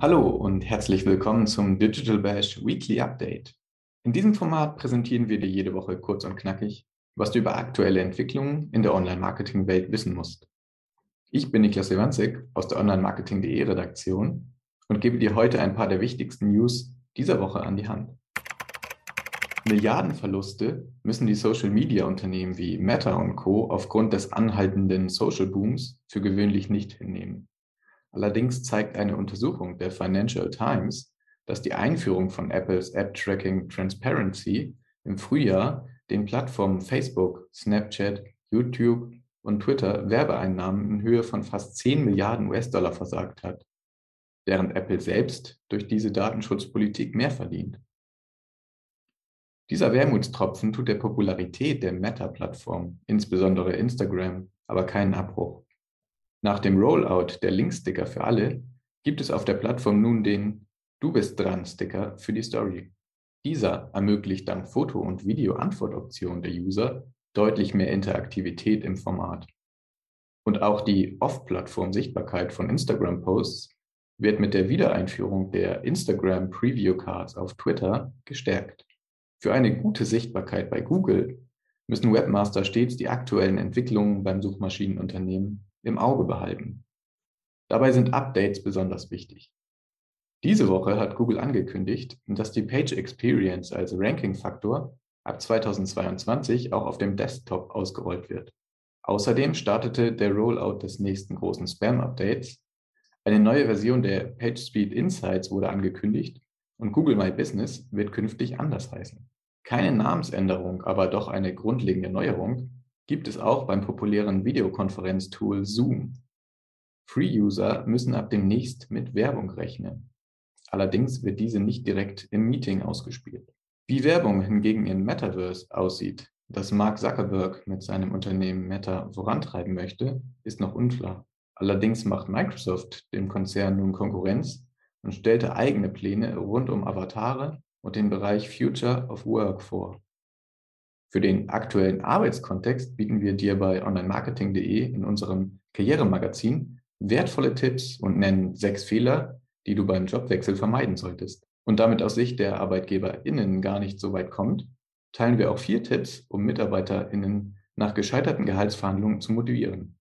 Hallo und herzlich willkommen zum Digital Bash Weekly Update. In diesem Format präsentieren wir dir jede Woche kurz und knackig, was du über aktuelle Entwicklungen in der Online-Marketing-Welt wissen musst. Ich bin Niklas Lewandzig aus der Online-Marketing.de Redaktion und gebe dir heute ein paar der wichtigsten News dieser Woche an die Hand. Milliardenverluste müssen die Social-Media-Unternehmen wie Meta und Co. aufgrund des anhaltenden Social-Booms für gewöhnlich nicht hinnehmen. Allerdings zeigt eine Untersuchung der Financial Times, dass die Einführung von Apples App-Tracking Transparency im Frühjahr den Plattformen Facebook, Snapchat, YouTube und Twitter Werbeeinnahmen in Höhe von fast 10 Milliarden US-Dollar versagt hat, während Apple selbst durch diese Datenschutzpolitik mehr verdient. Dieser Wermutstropfen tut der Popularität der Meta-Plattform, insbesondere Instagram, aber keinen Abbruch. Nach dem Rollout der Linksticker für alle gibt es auf der Plattform nun den Du bist dran Sticker für die Story. Dieser ermöglicht dank Foto- und Video-Antwortoption der User deutlich mehr Interaktivität im Format. Und auch die Off-Plattform-Sichtbarkeit von Instagram-Posts wird mit der Wiedereinführung der Instagram Preview Cards auf Twitter gestärkt. Für eine gute Sichtbarkeit bei Google müssen Webmaster stets die aktuellen Entwicklungen beim Suchmaschinenunternehmen im Auge behalten. Dabei sind Updates besonders wichtig. Diese Woche hat Google angekündigt, dass die Page Experience als Ranking-Faktor ab 2022 auch auf dem Desktop ausgerollt wird. Außerdem startete der Rollout des nächsten großen Spam-Updates. Eine neue Version der PageSpeed Insights wurde angekündigt und Google My Business wird künftig anders heißen. Keine Namensänderung, aber doch eine grundlegende Neuerung gibt es auch beim populären Videokonferenztool Zoom. Free-User müssen ab demnächst mit Werbung rechnen. Allerdings wird diese nicht direkt im Meeting ausgespielt. Wie Werbung hingegen in Metaverse aussieht, das Mark Zuckerberg mit seinem Unternehmen Meta vorantreiben möchte, ist noch unklar. Allerdings macht Microsoft dem Konzern nun Konkurrenz und stellte eigene Pläne rund um Avatare und den Bereich Future of Work vor. Für den aktuellen Arbeitskontext bieten wir dir bei onlinemarketing.de in unserem Karrieremagazin wertvolle Tipps und nennen sechs Fehler, die du beim Jobwechsel vermeiden solltest. Und damit aus Sicht der ArbeitgeberInnen gar nicht so weit kommt, teilen wir auch vier Tipps, um MitarbeiterInnen nach gescheiterten Gehaltsverhandlungen zu motivieren.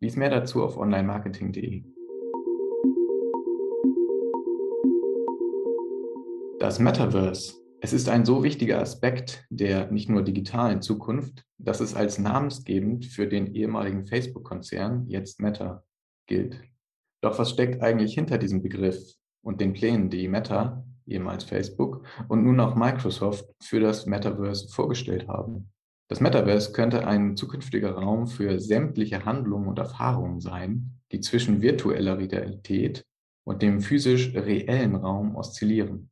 Lies mehr dazu auf onlinemarketing.de. Das Metaverse. Es ist ein so wichtiger Aspekt der nicht nur digitalen Zukunft, dass es als namensgebend für den ehemaligen Facebook-Konzern, jetzt Meta, gilt. Doch was steckt eigentlich hinter diesem Begriff und den Plänen, die Meta, ehemals Facebook, und nun auch Microsoft für das Metaverse vorgestellt haben? Das Metaverse könnte ein zukünftiger Raum für sämtliche Handlungen und Erfahrungen sein, die zwischen virtueller Realität und dem physisch reellen Raum oszillieren.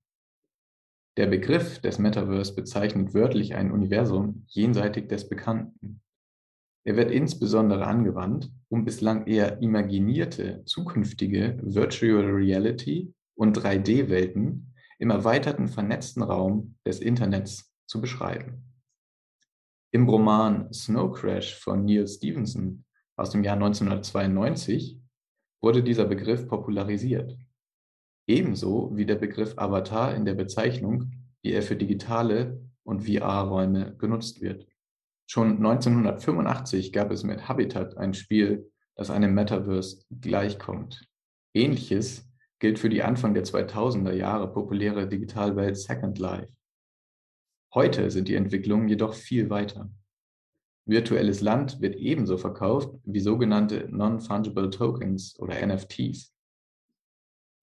Der Begriff des Metaverse bezeichnet wörtlich ein Universum jenseitig des Bekannten. Er wird insbesondere angewandt, um bislang eher imaginierte zukünftige Virtual Reality und 3D-Welten im erweiterten vernetzten Raum des Internets zu beschreiben. Im Roman Snow Crash von Neil Stevenson aus dem Jahr 1992 wurde dieser Begriff popularisiert ebenso wie der Begriff Avatar in der Bezeichnung, wie er für digitale und VR-Räume genutzt wird. Schon 1985 gab es mit Habitat ein Spiel, das einem Metaverse gleichkommt. Ähnliches gilt für die Anfang der 2000er Jahre populäre Digitalwelt Second Life. Heute sind die Entwicklungen jedoch viel weiter. Virtuelles Land wird ebenso verkauft wie sogenannte Non-Fungible Tokens oder NFTs.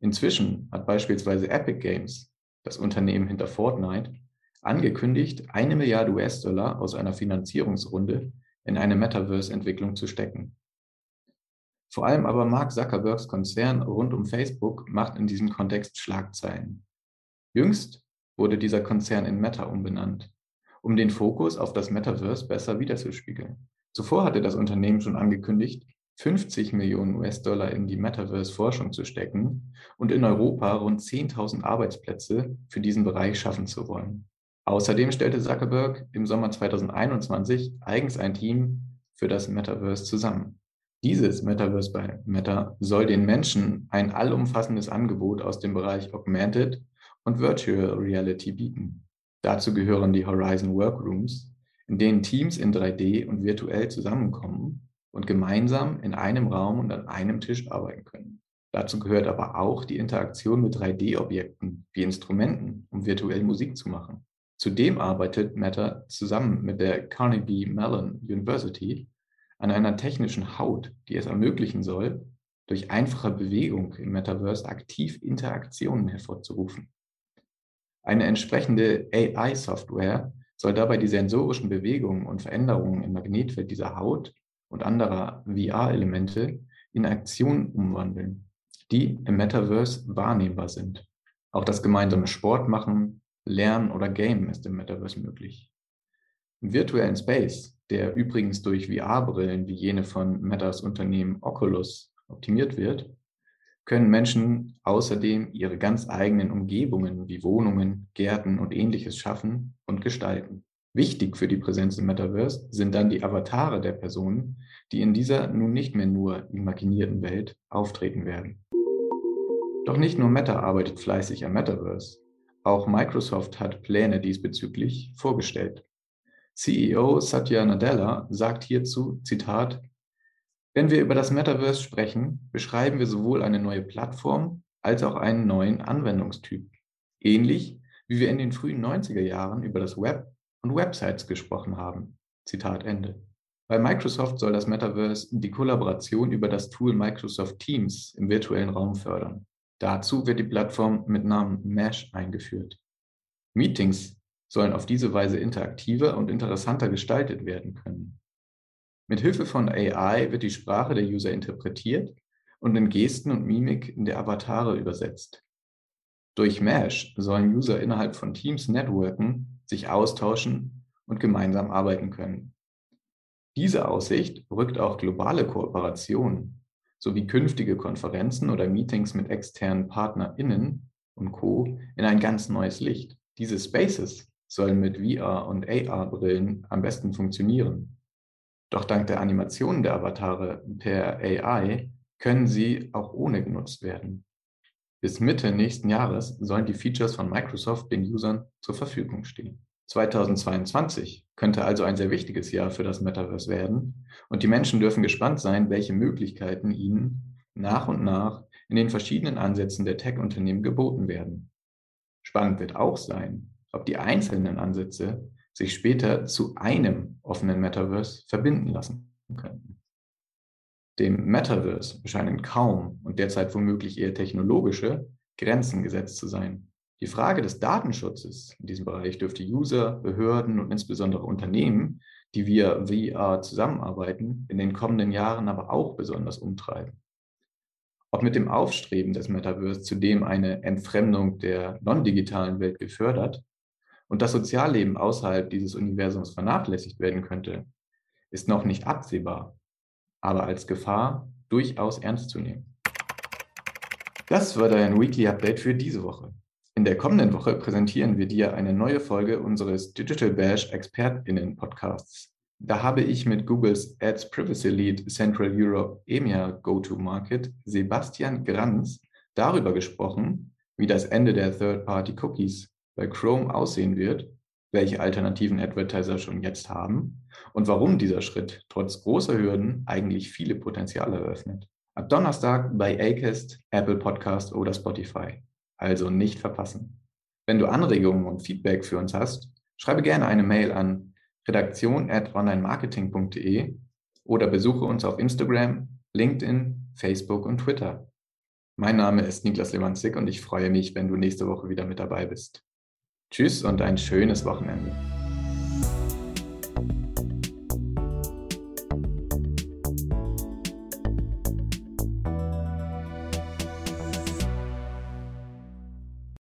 Inzwischen hat beispielsweise Epic Games, das Unternehmen hinter Fortnite, angekündigt, eine Milliarde US-Dollar aus einer Finanzierungsrunde in eine Metaverse-Entwicklung zu stecken. Vor allem aber Mark Zuckerbergs Konzern rund um Facebook macht in diesem Kontext Schlagzeilen. Jüngst wurde dieser Konzern in Meta umbenannt, um den Fokus auf das Metaverse besser wiederzuspiegeln. Zuvor hatte das Unternehmen schon angekündigt, 50 Millionen US-Dollar in die Metaverse-Forschung zu stecken und in Europa rund 10.000 Arbeitsplätze für diesen Bereich schaffen zu wollen. Außerdem stellte Zuckerberg im Sommer 2021 eigens ein Team für das Metaverse zusammen. Dieses Metaverse bei Meta soll den Menschen ein allumfassendes Angebot aus dem Bereich Augmented und Virtual Reality bieten. Dazu gehören die Horizon Workrooms, in denen Teams in 3D und virtuell zusammenkommen und gemeinsam in einem Raum und an einem Tisch arbeiten können. Dazu gehört aber auch die Interaktion mit 3D-Objekten wie Instrumenten, um virtuell Musik zu machen. Zudem arbeitet Meta zusammen mit der Carnegie Mellon University an einer technischen Haut, die es ermöglichen soll, durch einfache Bewegung im Metaverse aktiv Interaktionen hervorzurufen. Eine entsprechende AI-Software soll dabei die sensorischen Bewegungen und Veränderungen im Magnetfeld dieser Haut und anderer VR-Elemente in Aktionen umwandeln, die im Metaverse wahrnehmbar sind. Auch das gemeinsame Sport machen, Lernen oder Game ist im Metaverse möglich. Im virtuellen Space der übrigens durch VR-Brillen wie jene von Metas Unternehmen Oculus optimiert wird, können Menschen außerdem ihre ganz eigenen Umgebungen wie Wohnungen, Gärten und ähnliches schaffen und gestalten. Wichtig für die Präsenz im Metaverse sind dann die Avatare der Personen, die in dieser nun nicht mehr nur imaginierten Welt auftreten werden. Doch nicht nur Meta arbeitet fleißig am Metaverse, auch Microsoft hat Pläne diesbezüglich vorgestellt. CEO Satya Nadella sagt hierzu, Zitat, wenn wir über das Metaverse sprechen, beschreiben wir sowohl eine neue Plattform als auch einen neuen Anwendungstyp. Ähnlich wie wir in den frühen 90er Jahren über das Web und Websites gesprochen haben. Zitat Ende. Bei Microsoft soll das Metaverse die Kollaboration über das Tool Microsoft Teams im virtuellen Raum fördern. Dazu wird die Plattform mit Namen Mesh eingeführt. Meetings sollen auf diese Weise interaktiver und interessanter gestaltet werden können. Mit Hilfe von AI wird die Sprache der User interpretiert und in Gesten und Mimik in der Avatare übersetzt. Durch Mesh sollen User innerhalb von Teams networken, sich austauschen und gemeinsam arbeiten können. Diese Aussicht rückt auch globale Kooperationen sowie künftige Konferenzen oder Meetings mit externen PartnerInnen und Co. in ein ganz neues Licht. Diese Spaces sollen mit VR- und AR-Brillen am besten funktionieren. Doch dank der Animationen der Avatare per AI können sie auch ohne genutzt werden. Bis Mitte nächsten Jahres sollen die Features von Microsoft den Usern zur Verfügung stehen. 2022 könnte also ein sehr wichtiges Jahr für das Metaverse werden und die Menschen dürfen gespannt sein, welche Möglichkeiten ihnen nach und nach in den verschiedenen Ansätzen der Tech-Unternehmen geboten werden. Spannend wird auch sein, ob die einzelnen Ansätze sich später zu einem offenen Metaverse verbinden lassen könnten. Dem Metaverse scheinen kaum und derzeit womöglich eher technologische Grenzen gesetzt zu sein. Die Frage des Datenschutzes in diesem Bereich dürfte User, Behörden und insbesondere Unternehmen, die via VR zusammenarbeiten, in den kommenden Jahren aber auch besonders umtreiben. Ob mit dem Aufstreben des Metaverse zudem eine Entfremdung der non-digitalen Welt gefördert und das Sozialleben außerhalb dieses Universums vernachlässigt werden könnte, ist noch nicht absehbar, aber als Gefahr durchaus ernst zu nehmen. Das war dein Weekly Update für diese Woche. In der kommenden Woche präsentieren wir dir eine neue Folge unseres Digital Bash ExpertInnen Podcasts. Da habe ich mit Googles Ads Privacy Lead Central Europe EMEA Go-to-Market Sebastian Granz darüber gesprochen, wie das Ende der Third-Party Cookies bei Chrome aussehen wird, welche alternativen Advertiser schon jetzt haben und warum dieser Schritt trotz großer Hürden eigentlich viele Potenziale eröffnet. Ab Donnerstag bei Acast, Apple Podcast oder Spotify. Also nicht verpassen. Wenn du Anregungen und Feedback für uns hast, schreibe gerne eine Mail an redaktion@onlinemarketing.de oder besuche uns auf Instagram, LinkedIn, Facebook und Twitter. Mein Name ist Niklas Lewandzig und ich freue mich, wenn du nächste Woche wieder mit dabei bist. Tschüss und ein schönes Wochenende.